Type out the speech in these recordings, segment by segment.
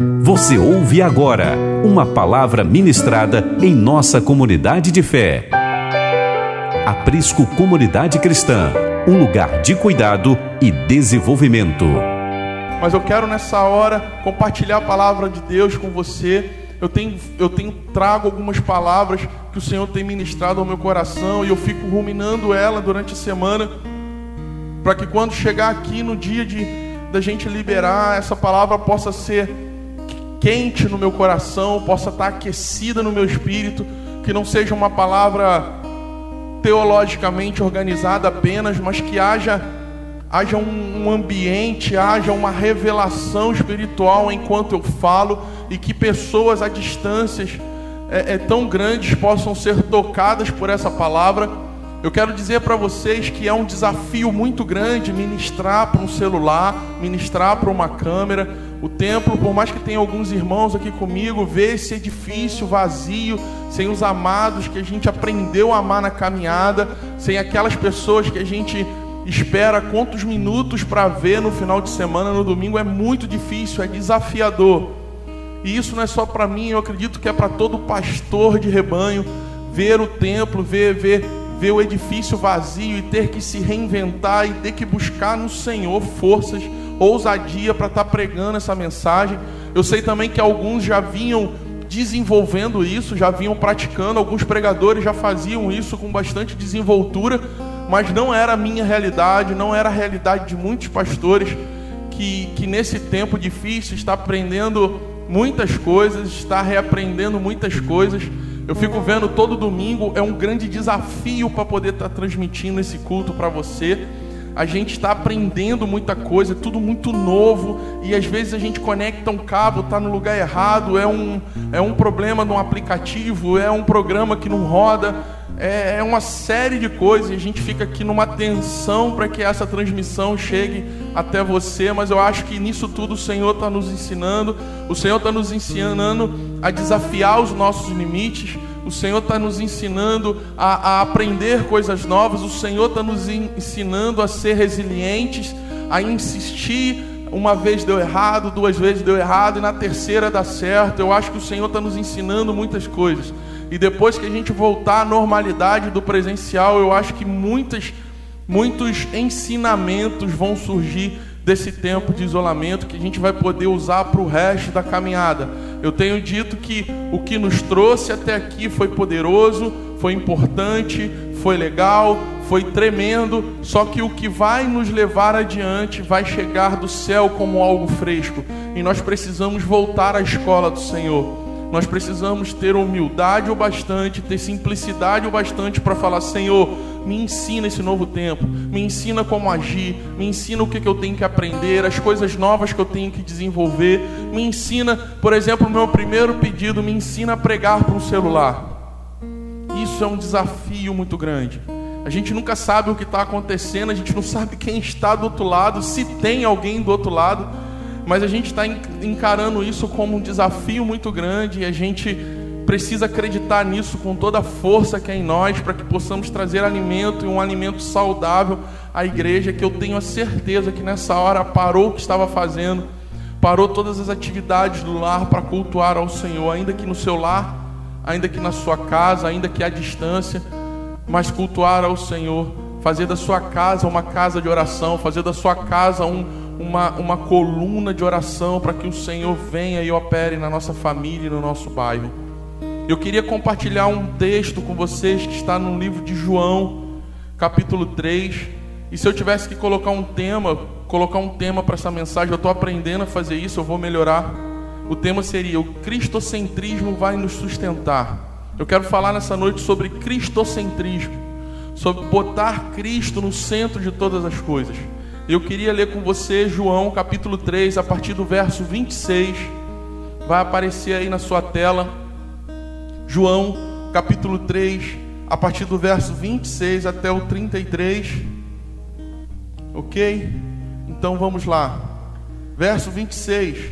Você ouve agora uma palavra ministrada em nossa comunidade de fé. Aprisco Comunidade Cristã, um lugar de cuidado e desenvolvimento. Mas eu quero nessa hora compartilhar a palavra de Deus com você. Eu tenho, eu tenho trago algumas palavras que o Senhor tem ministrado ao meu coração e eu fico ruminando ela durante a semana para que quando chegar aqui no dia de da gente liberar essa palavra possa ser quente no meu coração, possa estar aquecida no meu espírito, que não seja uma palavra teologicamente organizada apenas, mas que haja haja um ambiente, haja uma revelação espiritual enquanto eu falo e que pessoas a distâncias é, é tão grandes possam ser tocadas por essa palavra. Eu quero dizer para vocês que é um desafio muito grande ministrar para um celular, ministrar para uma câmera o templo, por mais que tenha alguns irmãos aqui comigo, vê esse edifício vazio, sem os amados que a gente aprendeu a amar na caminhada, sem aquelas pessoas que a gente espera quantos minutos para ver no final de semana, no domingo, é muito difícil, é desafiador. E isso não é só para mim, eu acredito que é para todo pastor de rebanho ver o templo, ver, ver, ver o edifício vazio e ter que se reinventar e ter que buscar no Senhor forças ousadia para estar tá pregando essa mensagem. Eu sei também que alguns já vinham desenvolvendo isso, já vinham praticando, alguns pregadores já faziam isso com bastante desenvoltura, mas não era a minha realidade, não era a realidade de muitos pastores que, que nesse tempo difícil está aprendendo muitas coisas, está reaprendendo muitas coisas. Eu fico vendo todo domingo, é um grande desafio para poder estar tá transmitindo esse culto para você a gente está aprendendo muita coisa, é tudo muito novo, e às vezes a gente conecta um cabo, está no lugar errado, é um, é um problema no aplicativo, é um programa que não roda, é, é uma série de coisas, e a gente fica aqui numa tensão para que essa transmissão chegue até você, mas eu acho que nisso tudo o Senhor está nos ensinando, o Senhor está nos ensinando a desafiar os nossos limites, o Senhor está nos ensinando a, a, aprender coisas novas, o Senhor está nos ensinando a ser resilientes, a insistir. Uma vez deu errado, duas vezes deu errado, e na terceira dá certo. Eu acho que o Senhor está nos ensinando muitas coisas. E depois que a gente voltar à normalidade do presencial, eu acho que muitas, muitos ensinamentos vão surgir desse tempo de isolamento que a gente vai poder usar para o resto da caminhada. Eu tenho dito que o que nos trouxe até aqui foi poderoso, foi importante, foi legal, foi tremendo, só que o que vai nos levar adiante vai chegar do céu como algo fresco. E nós precisamos voltar à escola do Senhor. Nós precisamos ter humildade o bastante, ter simplicidade o bastante para falar: Senhor, me ensina esse novo tempo, me ensina como agir, me ensina o que, eu tenho que aprender, as coisas novas que eu tenho que desenvolver, me ensina, por exemplo, o meu primeiro pedido, me ensina a pregar para um celular. Isso é um desafio muito grande. A gente nunca sabe o que está acontecendo, a gente não sabe quem está do outro lado, se tem alguém do outro lado mas a gente está encarando isso como um desafio muito grande e a gente precisa acreditar nisso com toda a força que é em nós para que possamos trazer alimento e um alimento saudável à igreja. Que eu tenho a certeza que nessa hora parou o que estava fazendo, parou todas as atividades do lar para cultuar ao Senhor, ainda que no seu lar, ainda que na sua casa, ainda que à distância, mas cultuar ao Senhor, fazer da sua casa uma casa de oração, fazer da sua casa um uma, uma coluna de oração para que o Senhor venha e opere na nossa família e no nosso bairro. Eu queria compartilhar um texto com vocês que está no livro de João, capítulo 3. E se eu tivesse que colocar um tema, colocar um tema para essa mensagem, eu estou aprendendo a fazer isso, eu vou melhorar. O tema seria: o cristocentrismo vai nos sustentar. Eu quero falar nessa noite sobre cristocentrismo, sobre botar Cristo no centro de todas as coisas. Eu queria ler com você João capítulo 3, a partir do verso 26. Vai aparecer aí na sua tela. João capítulo 3, a partir do verso 26 até o 33. Ok? Então vamos lá. Verso 26.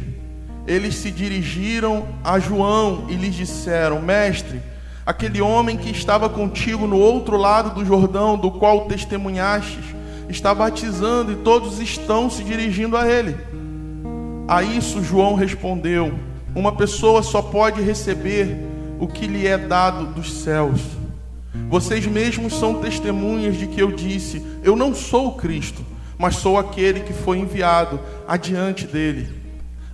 Eles se dirigiram a João e lhes disseram: Mestre, aquele homem que estava contigo no outro lado do Jordão, do qual testemunhastes, está batizando e todos estão se dirigindo a Ele. A isso João respondeu: Uma pessoa só pode receber o que lhe é dado dos céus. Vocês mesmos são testemunhas de que eu disse: Eu não sou o Cristo, mas sou aquele que foi enviado adiante dele.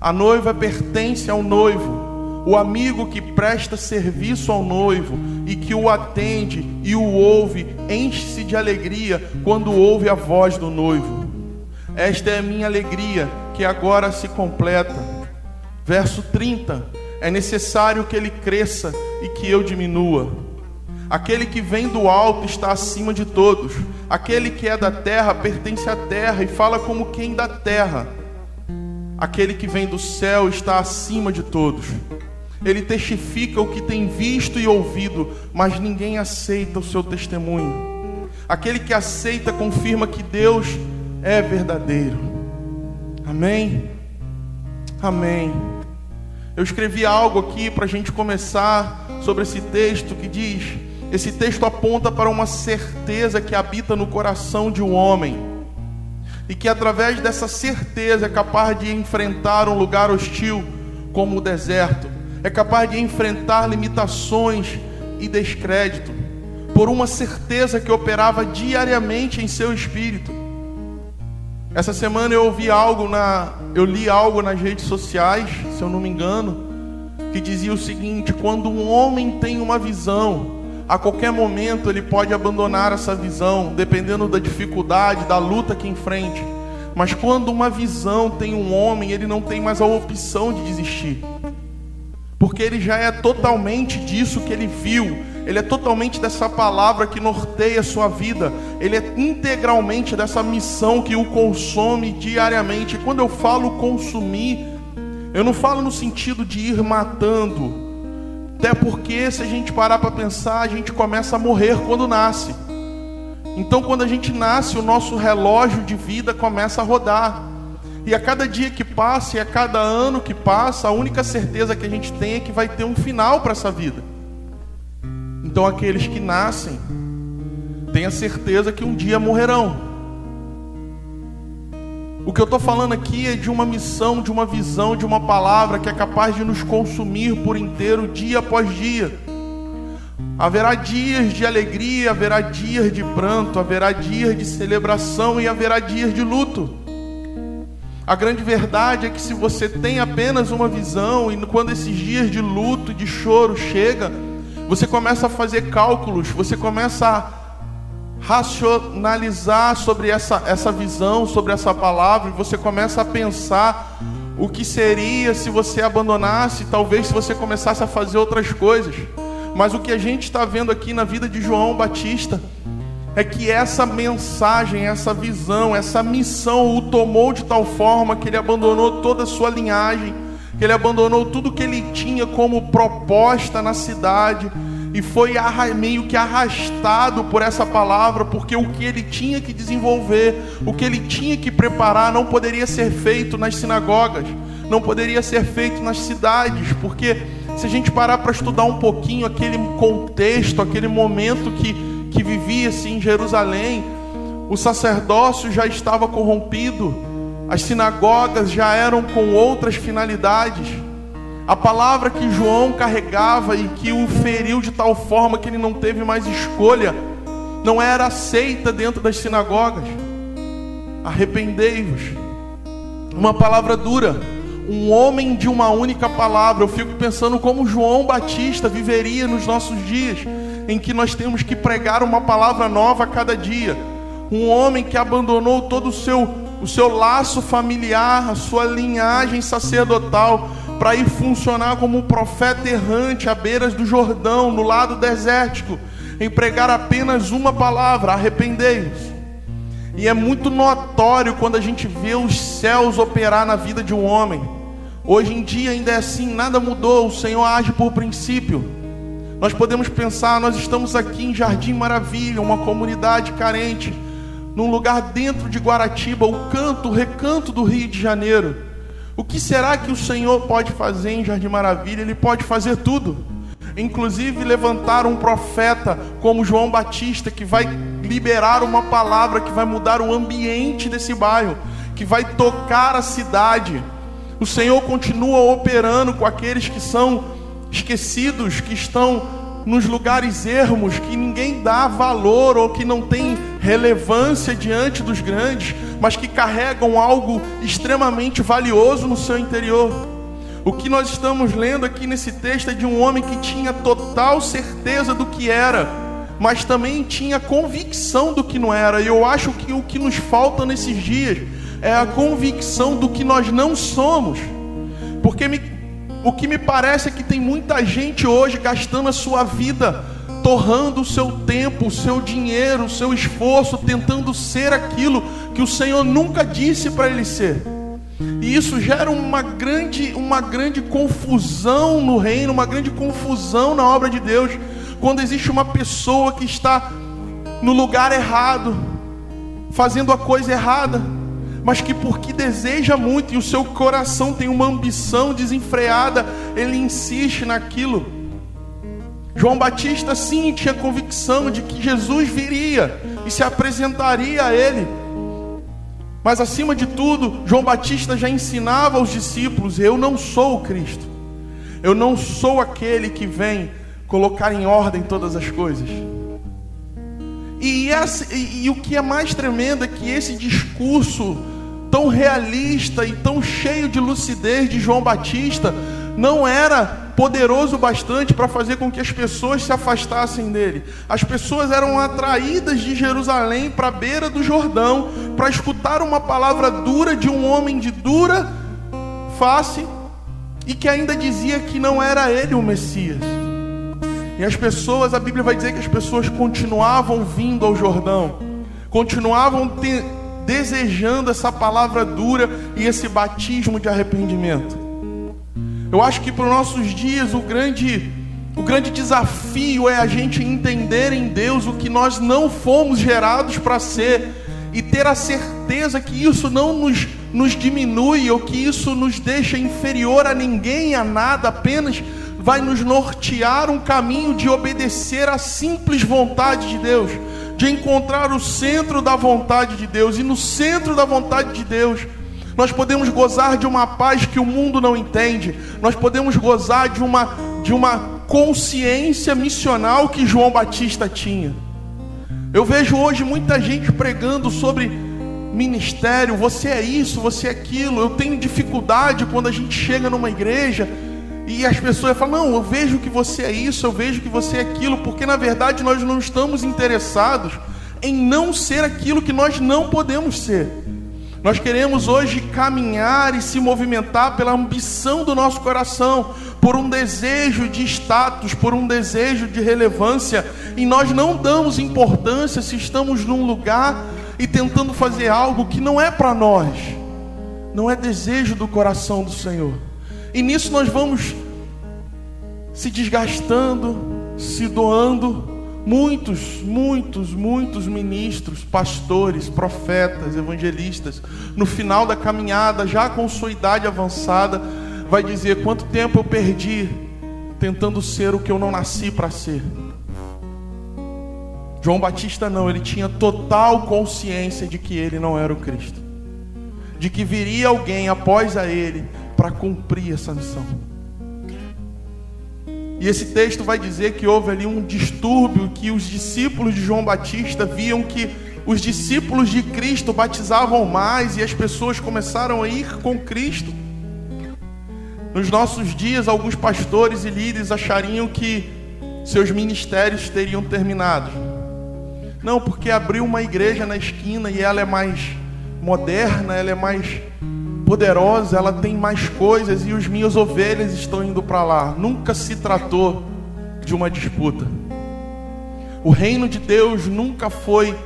A noiva pertence ao noivo, o amigo que presta serviço ao noivo e que o atende e o ouve, enche-se de alegria quando ouve a voz do noivo. Esta é a minha alegria que agora se completa. Verso 30: É necessário que ele cresça e que eu diminua. Aquele que vem do alto está acima de todos. Aquele que é da terra pertence à terra e fala como quem da terra. Aquele que vem do céu está acima de todos. Ele testifica o que tem visto e ouvido, mas ninguém aceita o seu testemunho. Aquele que aceita confirma que Deus é verdadeiro. Amém? Amém. Eu escrevi algo aqui para a gente começar sobre esse texto que diz: esse texto aponta para uma certeza que habita no coração de um homem e que através dessa certeza é capaz de enfrentar um lugar hostil como o deserto, é capaz de enfrentar limitações e descrédito, por uma certeza que operava diariamente em seu espírito. Essa semana eu ouvi algo na, eu li algo nas redes sociais, se eu não me engano, que dizia o seguinte: quando um homem tem uma visão, a qualquer momento ele pode abandonar essa visão, dependendo da dificuldade, da luta que enfrente. Mas quando uma visão tem um homem, ele não tem mais a opção de desistir. Porque ele já é totalmente disso que ele viu, ele é totalmente dessa palavra que norteia a sua vida, ele é integralmente dessa missão que o consome diariamente. E quando eu falo consumir, eu não falo no sentido de ir matando, até porque se a gente parar para pensar, a gente começa a morrer quando nasce. Então, quando a gente nasce, o nosso relógio de vida começa a rodar. E a cada dia que passa e a cada ano que passa, a única certeza que a gente tem é que vai ter um final para essa vida. Então aqueles que nascem têm a certeza que um dia morrerão. O que eu estou falando aqui é de uma missão, de uma visão, de uma palavra que é capaz de nos consumir por inteiro, dia após dia. Haverá dias de alegria, haverá dias de pranto, haverá dias de celebração e haverá dias de luto. A grande verdade é que se você tem apenas uma visão e quando esses dias de luto, de choro chega, você começa a fazer cálculos, você começa a racionalizar sobre essa, essa visão, sobre essa palavra, e você começa a pensar o que seria se você abandonasse, talvez se você começasse a fazer outras coisas. Mas o que a gente está vendo aqui na vida de João Batista é que essa mensagem, essa visão, essa missão o tomou de tal forma que ele abandonou toda a sua linhagem que ele abandonou tudo que ele tinha como proposta na cidade e foi meio que arrastado por essa palavra, porque o que ele tinha que desenvolver, o que ele tinha que preparar, não poderia ser feito nas sinagogas, não poderia ser feito nas cidades, porque se a gente parar para estudar um pouquinho aquele contexto, aquele momento que, que vivia-se em Jerusalém, o sacerdócio já estava corrompido, as sinagogas já eram com outras finalidades. A palavra que João carregava e que o feriu de tal forma que ele não teve mais escolha, não era aceita dentro das sinagogas. Arrependei-vos. Uma palavra dura, um homem de uma única palavra. Eu fico pensando como João Batista viveria nos nossos dias, em que nós temos que pregar uma palavra nova a cada dia. Um homem que abandonou todo o seu o seu laço familiar, a sua linhagem sacerdotal, para ir funcionar como um profeta errante à beiras do Jordão, no lado desértico, em pregar apenas uma palavra: arrependei-vos. E é muito notório quando a gente vê os céus operar na vida de um homem. Hoje em dia ainda é assim, nada mudou, o Senhor age por princípio. Nós podemos pensar, nós estamos aqui em Jardim Maravilha, uma comunidade carente num lugar dentro de Guaratiba, o canto, o recanto do Rio de Janeiro. O que será que o Senhor pode fazer em Jardim Maravilha? Ele pode fazer tudo. Inclusive levantar um profeta como João Batista que vai liberar uma palavra que vai mudar o ambiente desse bairro, que vai tocar a cidade. O Senhor continua operando com aqueles que são esquecidos, que estão nos lugares ermos, que ninguém dá valor ou que não tem relevância diante dos grandes, mas que carregam algo extremamente valioso no seu interior. O que nós estamos lendo aqui nesse texto é de um homem que tinha total certeza do que era, mas também tinha convicção do que não era. E eu acho que o que nos falta nesses dias é a convicção do que nós não somos. Porque me, o que me parece é que tem muita gente hoje gastando a sua vida, torrando o seu tempo, o seu dinheiro, o seu esforço, tentando ser aquilo que o Senhor nunca disse para ele ser. E isso gera uma grande, uma grande confusão no reino, uma grande confusão na obra de Deus, quando existe uma pessoa que está no lugar errado, fazendo a coisa errada mas que porque deseja muito e o seu coração tem uma ambição desenfreada, ele insiste naquilo. João Batista sim tinha convicção de que Jesus viria e se apresentaria a ele. Mas acima de tudo, João Batista já ensinava aos discípulos: eu não sou o Cristo. Eu não sou aquele que vem colocar em ordem todas as coisas. E, e, e, o que é mais tremendo é que esse discurso tão realista e tão cheio de lucidez de João Batista não era poderoso bastante para fazer com que as pessoas se afastassem dele. As pessoas eram atraídas de Jerusalém para a beira do Jordão para escutar uma palavra dura de um homem de dura face e que ainda dizia que não era ele o Messias. E as pessoas, a Bíblia vai dizer que as pessoas continuavam vindo ao Jordão, continuavam desejando essa palavra dura e esse batismo de arrependimento. Eu acho que para os nossos dias o grande, o grande desafio é a gente entender em Deus o que nós não fomos gerados para ser e ter a certeza que isso não nos, nos diminui ou que isso nos deixa inferior a ninguém, a nada, apenas vai nos nortear um caminho de obedecer à simples vontade de Deus de encontrar o centro da vontade de Deus, e no centro da vontade de Deus, nós podemos gozar de uma paz que o mundo não entende, nós podemos gozar de uma, de uma consciência missional que João Batista tinha. Eu vejo hoje muita gente pregando sobre ministério, você é isso, você é aquilo. Eu tenho dificuldade quando a gente chega numa igreja e as pessoas falam: Não, eu vejo que você é isso, eu vejo que você é aquilo, porque na verdade nós não estamos interessados em não ser aquilo que nós não podemos ser. Nós queremos hoje caminhar e se movimentar pela ambição do nosso coração, por um desejo de status, por um desejo de relevância, e nós não damos importância se estamos num lugar e tentando fazer algo que não é para nós, não é desejo do coração do Senhor. E nisso nós vamos se desgastando, se doando. Muitos, muitos, muitos ministros, pastores, profetas, evangelistas, no final da caminhada, já com sua idade avançada, vai dizer: quanto tempo eu perdi tentando ser o que eu não nasci para ser. João Batista não, ele tinha total consciência de que ele não era o Cristo, de que viria alguém após a ele para cumprir essa missão. E esse texto vai dizer que houve ali um distúrbio, que os discípulos de João Batista viam que os discípulos de Cristo batizavam mais e as pessoas começaram a ir com Cristo. Nos nossos dias, alguns pastores e líderes achariam que seus ministérios teriam terminado. Não, porque abriu uma igreja na esquina e ela é mais moderna, ela é mais poderosa, ela tem mais coisas e os minhas ovelhas estão indo para lá. Nunca se tratou de uma disputa. O reino de Deus nunca foi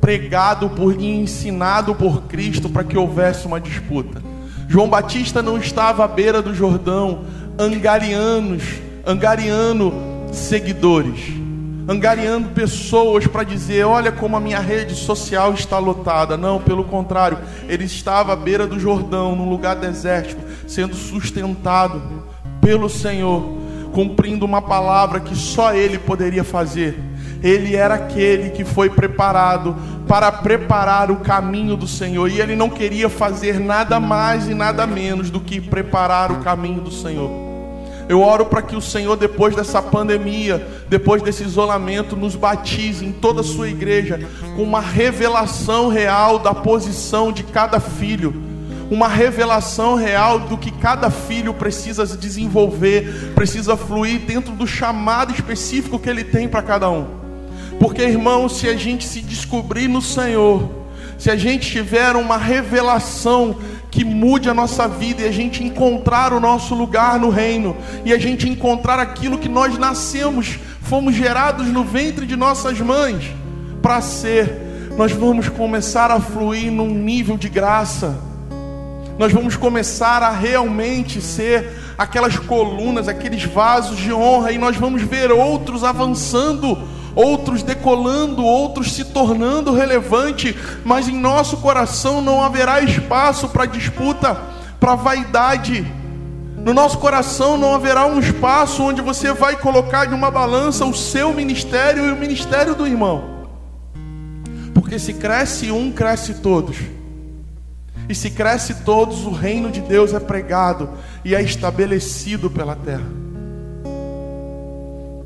pregado por e ensinado por Cristo para que houvesse uma disputa. João Batista não estava à beira do Jordão angarianos, angariando seguidores angariando pessoas para dizer: olha como a minha rede social está lotada. Não, pelo contrário, ele estava à beira do Jordão, num lugar desértico, sendo sustentado pelo Senhor, cumprindo uma palavra que só ele poderia fazer. Ele era aquele que foi preparado para para preparar o caminho do Senhor. E ele não queria fazer nada mais e nada menos do que preparar o caminho do Senhor. Eu oro para que o Senhor, depois dessa pandemia, depois desse isolamento, nos batize em toda a sua igreja com uma revelação real da posição de cada filho, uma revelação real do que cada filho precisa desenvolver, precisa fluir dentro do chamado específico que ele tem para cada um. Porque, irmão, se a gente se descobrir no Senhor, se a gente tiver uma revelação que mude a nossa vida e a gente encontrar o nosso lugar no reino, e a gente encontrar aquilo que nós nascemos, fomos gerados no ventre de nossas mães para ser, nós vamos começar a fluir num nível de graça. Nós vamos começar a realmente ser aquelas colunas, aqueles vasos de honra, e nós vamos ver outros avançando outros decolando, outros se tornando relevante, mas em nosso coração não haverá espaço para disputa, para vaidade. No nosso coração não haverá um espaço onde você vai colocar de uma balança o seu ministério e o ministério do irmão. Porque se cresce um, cresce todos. E se cresce todos, o reino de Deus é pregado e é estabelecido pela terra.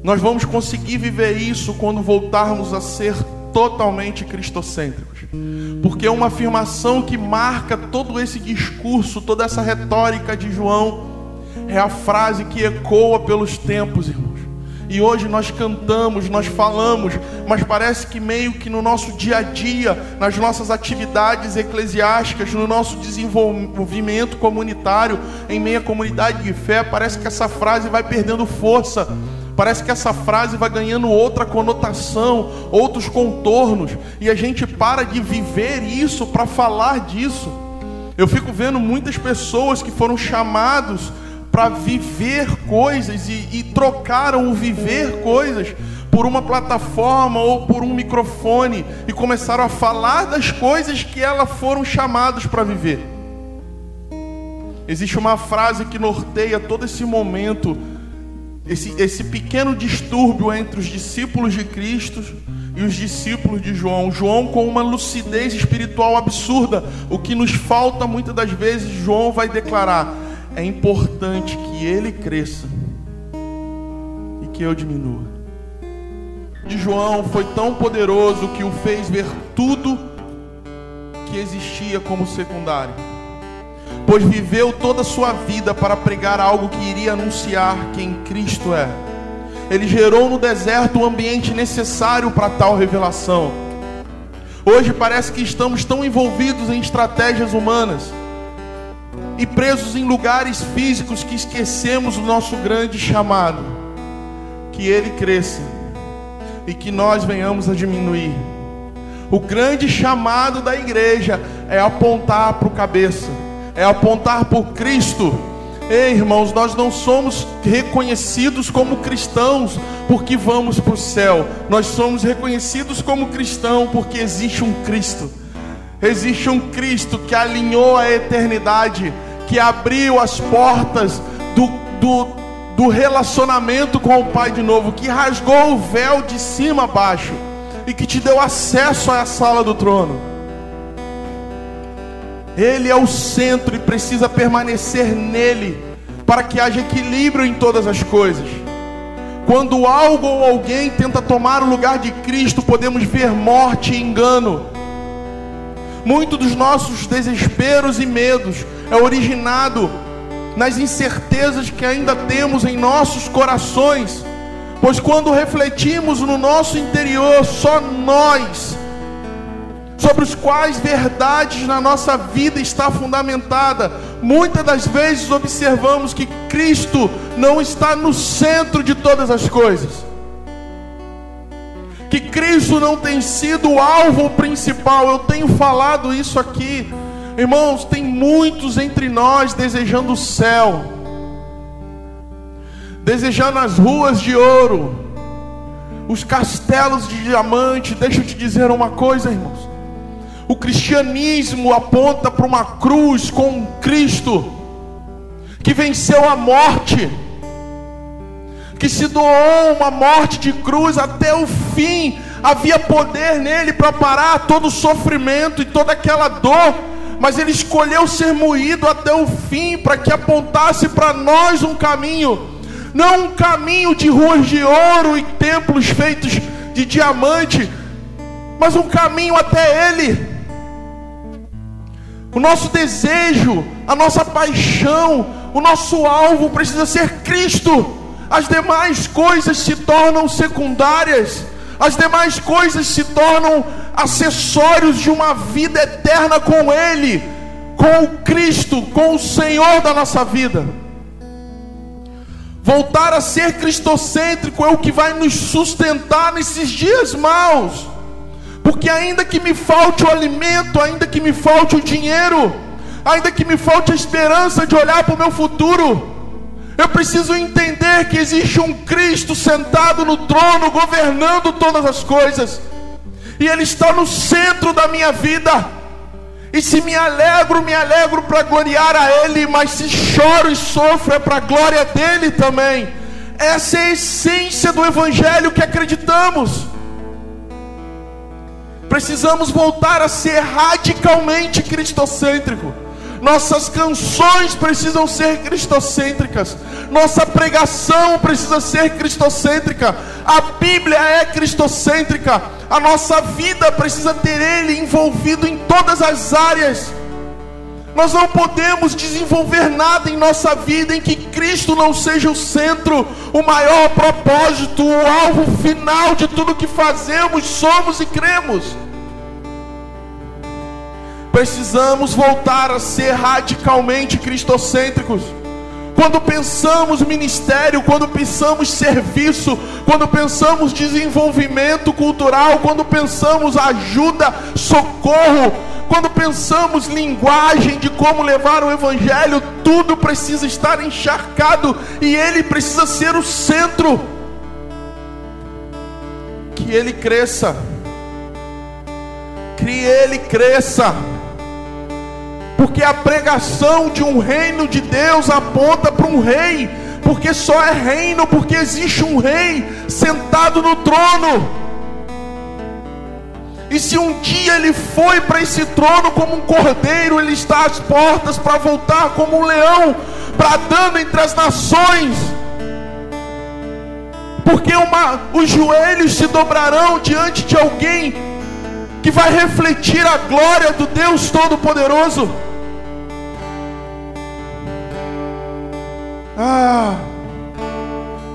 Nós vamos conseguir viver isso quando voltarmos a ser totalmente cristocêntricos. Porque é uma afirmação que marca todo esse discurso, toda essa retórica de João, é a frase que ecoa pelos tempos, irmãos. E hoje nós cantamos, nós falamos, mas parece que meio que no nosso dia a dia, nas nossas atividades eclesiásticas, no nosso desenvolvimento comunitário, em meia comunidade de fé, parece que essa frase vai perdendo força Parece que essa frase vai ganhando outra conotação, outros contornos, e a gente para de viver isso para falar disso. Eu fico vendo muitas pessoas que foram chamados para viver coisas e, e trocaram o viver coisas por uma plataforma ou por um microfone e começaram a falar das coisas que elas foram chamados para viver. Existe uma frase que norteia todo esse momento esse, esse pequeno distúrbio entre os discípulos de Cristo e os discípulos de João. João com uma lucidez espiritual absurda. O que nos falta muitas das vezes, João vai declarar: é importante que ele cresça e que eu diminua. De João foi tão poderoso que o fez ver tudo que existia como secundário pois viveu toda a sua vida para pregar algo que iria anunciar quem Cristo é. Ele gerou no deserto o ambiente necessário para tal revelação. Hoje parece que estamos tão envolvidos em estratégias humanas e presos em lugares físicos que esquecemos o nosso grande chamado. Que ele cresça e que nós venhamos a diminuir. O grande chamado da igreja é apontar para o cabeça é apontar por Cristo. Ei, irmãos, nós não somos reconhecidos como cristãos porque vamos para o céu. Nós somos reconhecidos como cristãos porque existe um Cristo. Existe um Cristo que alinhou a eternidade, que abriu as portas do, do, do relacionamento com o Pai de novo, que rasgou o véu de cima a baixo e que te deu acesso à sala do trono. Ele é o centro e precisa permanecer nele para que haja equilíbrio em todas as coisas. Quando algo ou alguém tenta tomar o lugar de Cristo, podemos ver morte e engano. Muito dos nossos desesperos e medos é originado nas incertezas que ainda temos em nossos corações, pois quando refletimos no nosso interior, só nós sobre os quais verdades na nossa vida está fundamentada. Muitas das vezes observamos que Cristo não está no centro de todas as coisas. Que Cristo não tem sido o alvo principal. Eu tenho falado isso aqui. Irmãos, tem muitos entre nós desejando o céu, desejando as ruas de ouro, os castelos de diamante. Deixa eu te dizer uma coisa, irmãos. O cristianismo aponta para uma cruz com Cristo que venceu a morte, que se doou uma morte de cruz até o fim, havia poder nele para parar todo o sofrimento e toda aquela dor, mas ele escolheu ser moído até o fim para que apontasse para nós um caminho, não um caminho de ruas de ouro e templos feitos de diamante, mas um caminho até ele. O nosso desejo, a nossa paixão, o nosso alvo precisa ser Cristo. As demais coisas se tornam secundárias. As demais coisas se tornam acessórios de uma vida eterna com Ele, com o Cristo, com o Senhor da nossa vida. Voltar a ser cristocêntrico é o que vai nos sustentar nesses dias maus. Porque ainda que me falte o alimento, ainda que me falte o dinheiro, ainda que me falte a esperança de olhar para o meu futuro, eu preciso entender que existe um Cristo sentado no trono, governando todas as coisas, e Ele está no centro da minha vida. E se me alegro, me alegro para gloriar a Ele, mas se choro e sofro é para a glória dele também. Essa é a essência do Evangelho que acreditamos. Precisamos voltar a ser radicalmente cristocêntrico. Nossas canções precisam ser cristocêntricas. Nossa pregação precisa ser cristocêntrica. A Bíblia é cristocêntrica. A nossa vida precisa ter Ele envolvido em todas as áreas. Nós não podemos desenvolver nada em nossa vida em que Cristo não seja o centro, o maior propósito, o alvo final de tudo que fazemos, somos e cremos. Precisamos voltar a ser radicalmente cristocêntricos. Quando pensamos ministério, quando pensamos serviço, quando pensamos desenvolvimento cultural, quando pensamos ajuda, socorro, quando pensamos linguagem de como levar o evangelho, tudo precisa estar encharcado e ele precisa ser o centro. Que ele cresça. Que ele cresça porque a pregação de um reino de Deus aponta para um rei, porque só é reino porque existe um rei sentado no trono. E se um dia ele foi para esse trono como um cordeiro, ele está às portas para voltar como um leão, bradando entre as nações. Porque uma, os joelhos se dobrarão diante de alguém que vai refletir a glória do Deus Todo-Poderoso. Ah,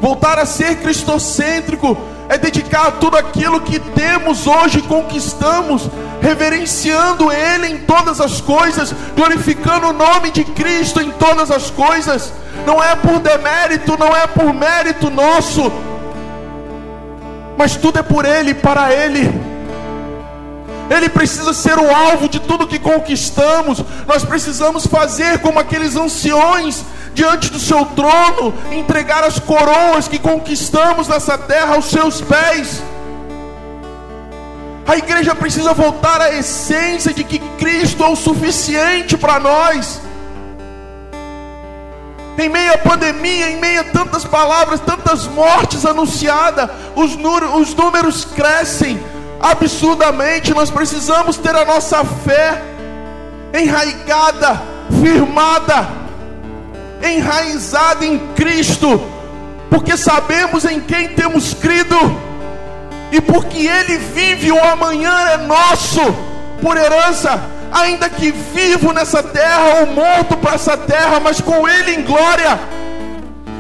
voltar a ser cristocêntrico é dedicar tudo aquilo que temos hoje, conquistamos, reverenciando Ele em todas as coisas, glorificando o nome de Cristo em todas as coisas. Não é por demérito, não é por mérito nosso, mas tudo é por Ele, para Ele. Ele precisa ser o alvo de tudo que conquistamos. Nós precisamos fazer como aqueles anciões diante do seu trono, entregar as coroas que conquistamos nessa terra aos seus pés. A igreja precisa voltar à essência de que Cristo é o suficiente para nós. Em meio à pandemia, em meio a tantas palavras, tantas mortes anunciadas, os, os números crescem absurdamente. Nós precisamos ter a nossa fé enraigada, firmada, enraizada em Cristo, porque sabemos em quem temos crido, e porque Ele vive, o amanhã é nosso, por herança, ainda que vivo nessa terra ou morto para essa terra, mas com Ele em glória,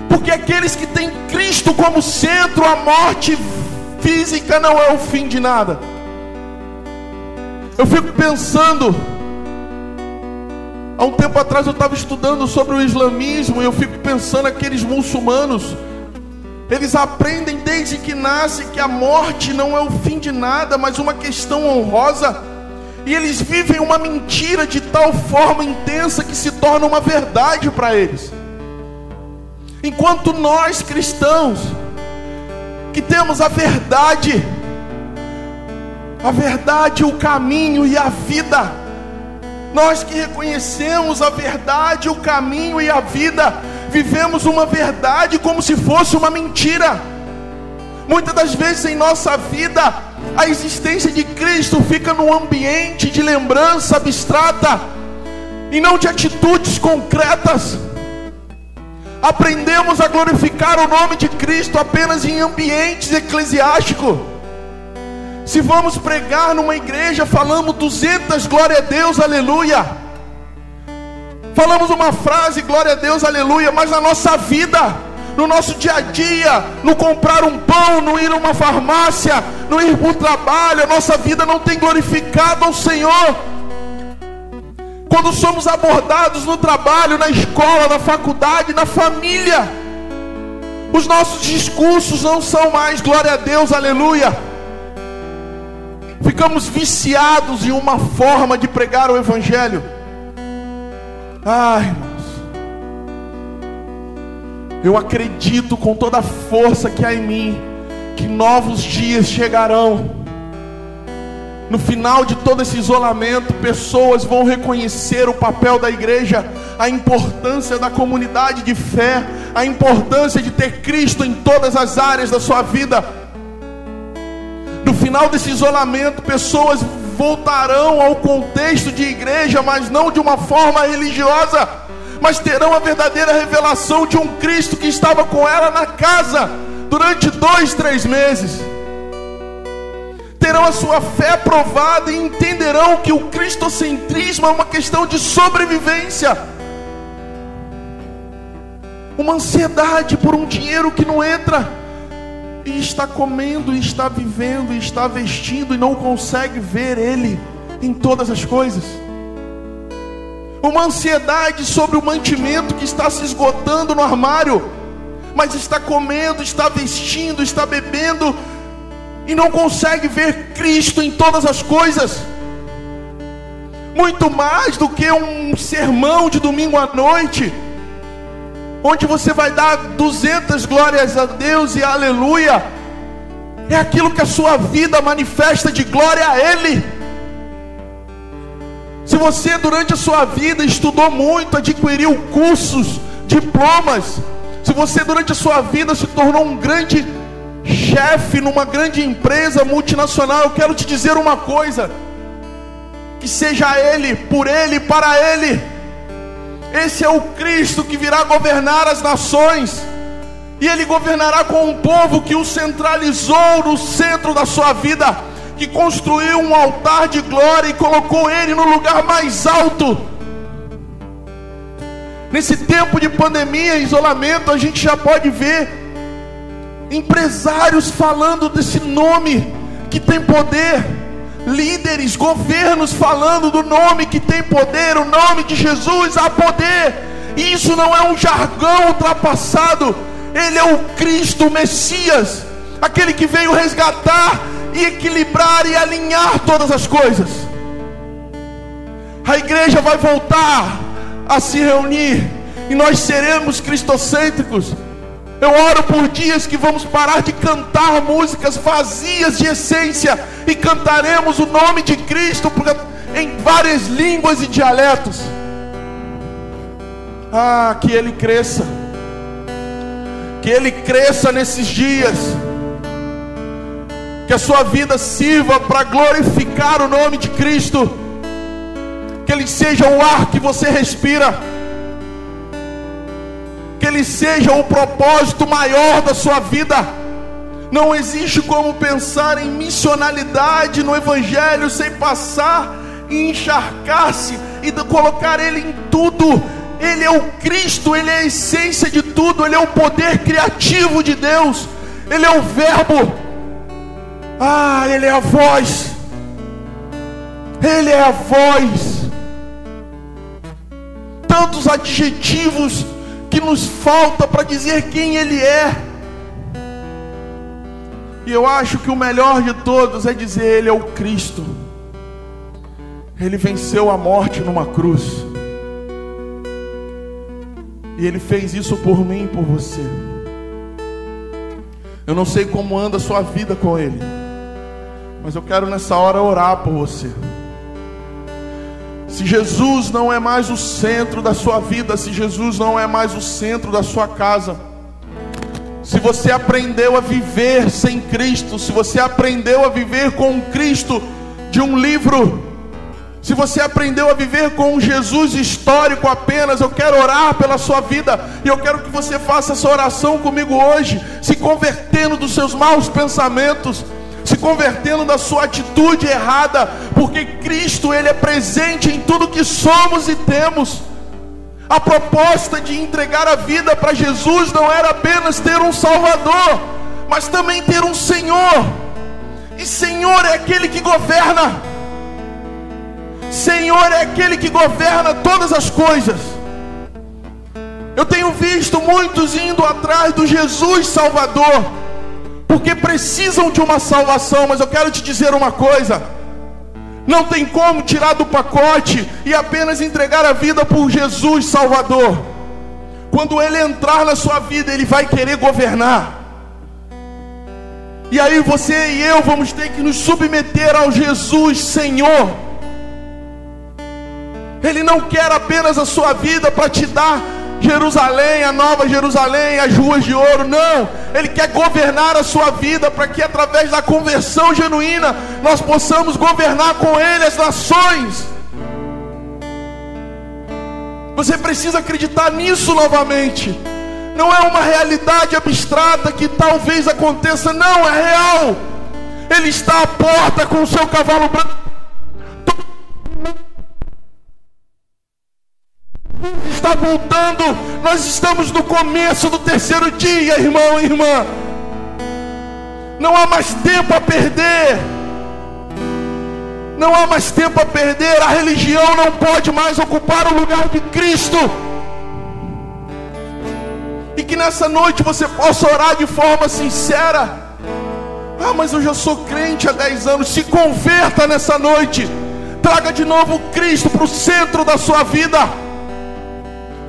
porque aqueles que têm Cristo como centro, a morte física não é o fim de nada. Eu fico pensando, há um tempo atrás eu estava estudando sobre o islamismo e eu fico pensando aqueles muçulmanos, eles aprendem desde que nascem que a morte não é o fim de nada, mas uma questão honrosa. E eles vivem uma mentira de tal forma intensa que se torna uma verdade para eles. Enquanto nós cristãos que temos a verdade, a verdade, o caminho e a vida. Nós que reconhecemos a verdade, o caminho e a vida, vivemos uma verdade como se fosse uma mentira. Muitas das vezes em nossa vida, a existência de Cristo fica num ambiente de lembrança abstrata e não de atitudes concretas. Aprendemos a glorificar o nome de Cristo apenas em ambientes eclesiásticos. Se vamos pregar numa igreja, falamos 200 glória a Deus, aleluia. Falamos uma frase, glória a Deus, aleluia, mas na nossa vida, no nosso dia a dia, no comprar um pão, no ir a uma farmácia, no ir para o trabalho, a nossa vida não tem glorificado ao Senhor. Quando somos abordados no trabalho, na escola, na faculdade, na família, os nossos discursos não são mais glória a Deus, aleluia. Ficamos viciados em uma forma de pregar o Evangelho. Ai, irmãos, eu acredito com toda a força que há em mim, que novos dias chegarão no final de todo esse isolamento, pessoas vão reconhecer o papel da igreja, a importância da comunidade de fé, a importância de ter Cristo em todas as áreas da sua vida. Final desse isolamento, pessoas voltarão ao contexto de igreja, mas não de uma forma religiosa, mas terão a verdadeira revelação de um Cristo que estava com ela na casa durante dois, três meses terão a sua fé provada e entenderão que o cristocentrismo é uma questão de sobrevivência. Uma ansiedade por um dinheiro que não entra, e está comendo, e está vivendo, e está vestindo, e não consegue ver Ele em todas as coisas. Uma ansiedade sobre o mantimento que está se esgotando no armário, mas está comendo, está vestindo, está bebendo, e não consegue ver Cristo em todas as coisas. Muito mais do que um sermão de domingo à noite, onde você vai dar 200 glórias a Deus e aleluia. É aquilo que a sua vida manifesta de glória a Ele. Se você durante a sua vida estudou muito, adquiriu cursos, diplomas, se você durante a sua vida se tornou um grande chefe numa grande empresa multinacional, eu quero te dizer uma coisa: que seja Ele, por Ele, para Ele. Esse é o Cristo que virá governar as nações, e Ele governará com um povo que o centralizou no centro da sua vida, que construiu um altar de glória e colocou Ele no lugar mais alto. Nesse tempo de pandemia, isolamento, a gente já pode ver empresários falando desse nome que tem poder, líderes, governos falando do nome que tem poder, o nome de Jesus há poder. Isso não é um jargão ultrapassado, ele é o Cristo, o Messias, aquele que veio resgatar e equilibrar e alinhar todas as coisas. A igreja vai voltar a se reunir e nós seremos cristocêntricos eu oro por dias que vamos parar de cantar músicas vazias de essência e cantaremos o nome de Cristo em várias línguas e dialetos. Ah, que Ele cresça, que Ele cresça nesses dias, que a sua vida sirva para glorificar o nome de Cristo, que Ele seja o ar que você respira que Ele seja o propósito maior da sua vida. Não existe como pensar em missionalidade no Evangelho sem passar e encharcar-se e colocar Ele em tudo. Ele é o Cristo, Ele é a essência de tudo, Ele é o poder criativo de Deus, Ele é o Verbo, ah, Ele é a voz, Ele é a voz. Tantos adjetivos que nos falta para dizer quem Ele é. E eu acho que o melhor de todos é dizer: Ele é o Cristo. Ele venceu a morte numa cruz. E Ele fez isso por mim e por você. Eu não sei como anda a sua vida com Ele, mas eu quero nessa hora orar por você. Se Jesus não é mais o centro da sua vida, se Jesus não é mais o centro da sua casa, Se você aprendeu a viver sem Cristo, se você aprendeu a viver com Cristo de um livro, se você aprendeu a viver com um Jesus histórico apenas, eu quero orar pela sua vida e eu quero que você faça essa oração comigo hoje, se convertendo dos seus maus pensamentos, se convertendo da sua atitude errada, porque Cristo ele é presente em tudo que somos e temos. A proposta de entregar a vida para Jesus não era apenas ter um Salvador, mas também ter um Senhor. E Senhor é aquele que governa. Senhor é aquele que governa todas as coisas. Eu tenho visto muitos indo atrás do Jesus Salvador, porque precisam de uma salvação, mas eu quero te dizer uma coisa: não tem como tirar do pacote e apenas entregar a vida por Jesus Salvador. Quando Ele entrar na sua vida, Ele vai querer governar. E aí você e eu vamos ter que nos submeter ao Jesus Senhor. Ele não quer apenas a sua vida para te dar Jerusalém, a nova Jerusalém, as ruas de ouro, não. Ele quer governar a sua vida para que através da conversão genuína nós possamos governar com Ele as nações. Você precisa acreditar nisso novamente. Não é uma realidade abstrata que talvez aconteça, não, é real. Ele está à porta com o seu cavalo branco voltando. Nós estamos no começo do terceiro dia, irmão e irmã. Não há mais tempo a perder. Não há mais tempo a perder. A religião não pode mais ocupar o lugar de Cristo. E que nessa noite você possa orar de forma sincera. Ah, mas eu já sou crente há 10 anos. Se converta nessa noite. Traga de novo Cristo para o centro da sua vida.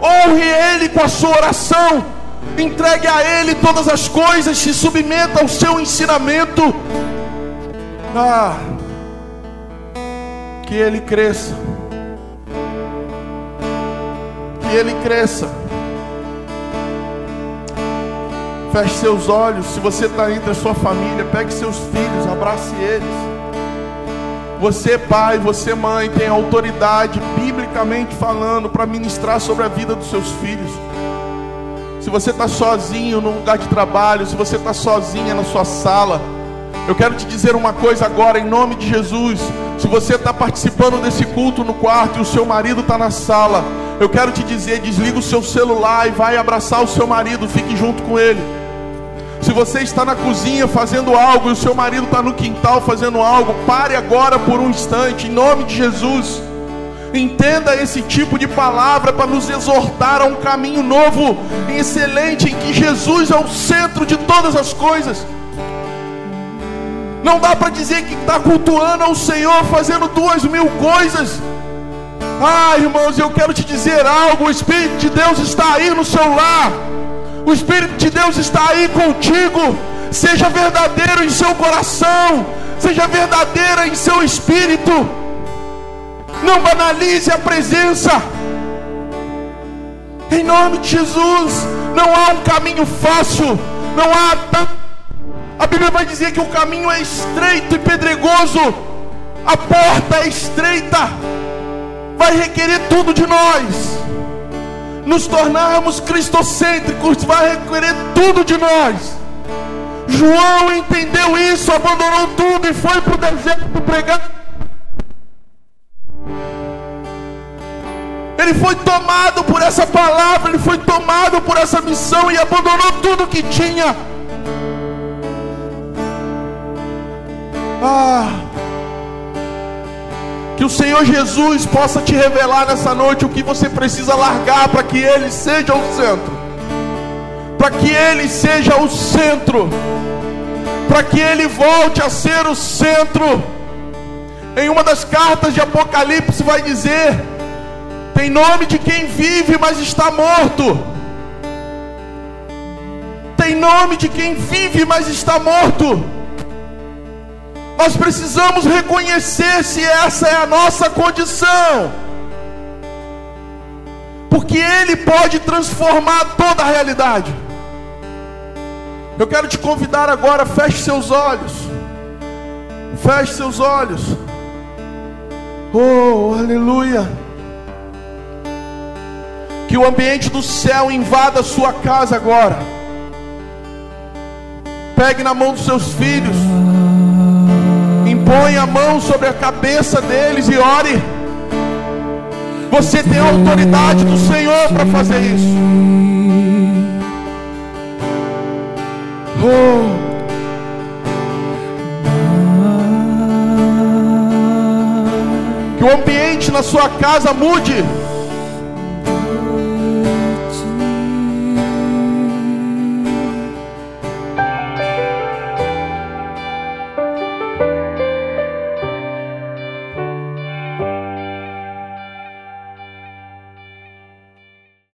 Honre Ele com a sua oração. Entregue a Ele todas as coisas. Se submeta ao seu ensinamento. Ah, que Ele cresça. Que Ele cresça. Feche seus olhos. Se você está entre a sua família, pegue seus filhos, abrace eles. Você, pai, você, mãe, tem autoridade, biblicamente falando, para ministrar sobre a vida dos seus filhos. Se você está sozinho no lugar de trabalho, se você está sozinha na sua sala, eu quero te dizer uma coisa agora, em nome de Jesus. Se você está participando desse culto no quarto e o seu marido está na sala, eu quero te dizer: desliga o seu celular e vai abraçar o seu marido, fique junto com ele. Se você está na cozinha fazendo algo e o seu marido está no quintal fazendo algo, pare agora por um instante, em nome de Jesus. Entenda esse tipo de palavra para nos exortar a um caminho novo e excelente, em que Jesus é o centro de todas as coisas. Não dá para dizer que está cultuando ao Senhor fazendo duas mil coisas. Ah, irmãos, eu quero te dizer algo: o Espírito de Deus está aí no seu lar. O Espírito de Deus está aí contigo. Seja verdadeiro em seu coração. Seja verdadeira em seu espírito. Não banalize a presença. Em nome de Jesus. Não há um caminho fácil. Não há. A Bíblia vai dizer que o caminho é estreito e pedregoso. A porta é estreita. Vai requerer tudo de nós nos tornarmos cristocêntricos, vai requerer tudo de nós. João entendeu isso, abandonou tudo e foi para o deserto pregar. Ele foi tomado por essa palavra, ele foi tomado por essa missão e abandonou tudo que tinha. Ah, que o Senhor Jesus possa te revelar nessa noite o que você precisa largar para que Ele seja o centro. Para que Ele seja o centro. Para que Ele volte a ser o centro. Em uma das cartas de Apocalipse vai dizer: tem nome de quem vive, mas está morto. Tem nome de quem vive, mas está morto. Nós precisamos reconhecer se essa é a nossa condição. Porque Ele pode transformar toda a realidade. Eu quero te convidar agora, feche seus olhos. Feche seus olhos. Oh, aleluia. Que o ambiente do céu invada a sua casa agora. Pegue na mão dos seus filhos. Impõe a mão sobre a cabeça deles e ore. Você tem a autoridade do Senhor para fazer isso. Oh. Que o ambiente na sua casa mude.